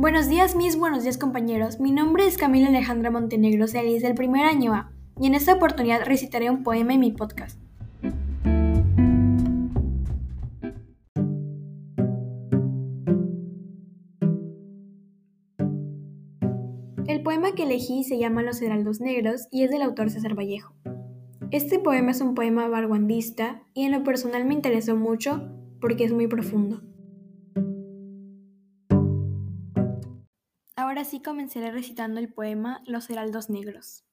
Buenos días, mis buenos días, compañeros. Mi nombre es Camila Alejandra Montenegro Celis del primer año A, y en esta oportunidad recitaré un poema en mi podcast. El poema que elegí se llama Los Heraldos Negros y es del autor César Vallejo. Este poema es un poema barguandista y en lo personal me interesó mucho porque es muy profundo. Ahora sí comenzaré recitando el poema Los Heraldos Negros.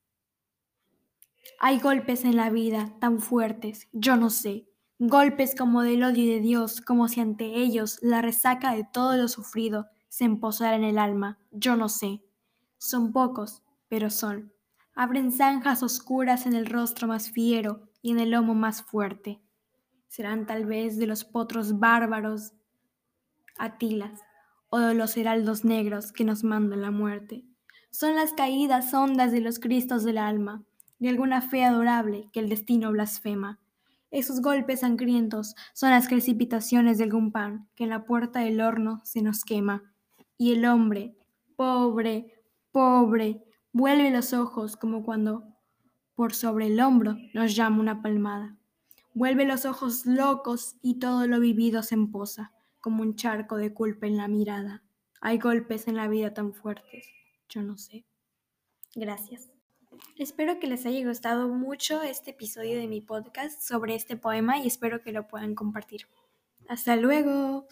Hay golpes en la vida tan fuertes, yo no sé, golpes como del odio de Dios, como si ante ellos la resaca de todo lo sufrido se emposara en el alma, yo no sé. Son pocos, pero son. Abren zanjas oscuras en el rostro más fiero y en el lomo más fuerte. Serán tal vez de los potros bárbaros Atilas, o de los heraldos negros que nos mandan la muerte. Son las caídas hondas de los cristos del alma, de alguna fe adorable que el destino blasfema. Esos golpes sangrientos son las precipitaciones de algún pan que en la puerta del horno se nos quema. Y el hombre, pobre, pobre, vuelve los ojos como cuando por sobre el hombro nos llama una palmada. Vuelve los ojos locos y todo lo vivido se emposa como un charco de culpa en la mirada. Hay golpes en la vida tan fuertes, yo no sé. Gracias. Espero que les haya gustado mucho este episodio de mi podcast sobre este poema y espero que lo puedan compartir. Hasta luego.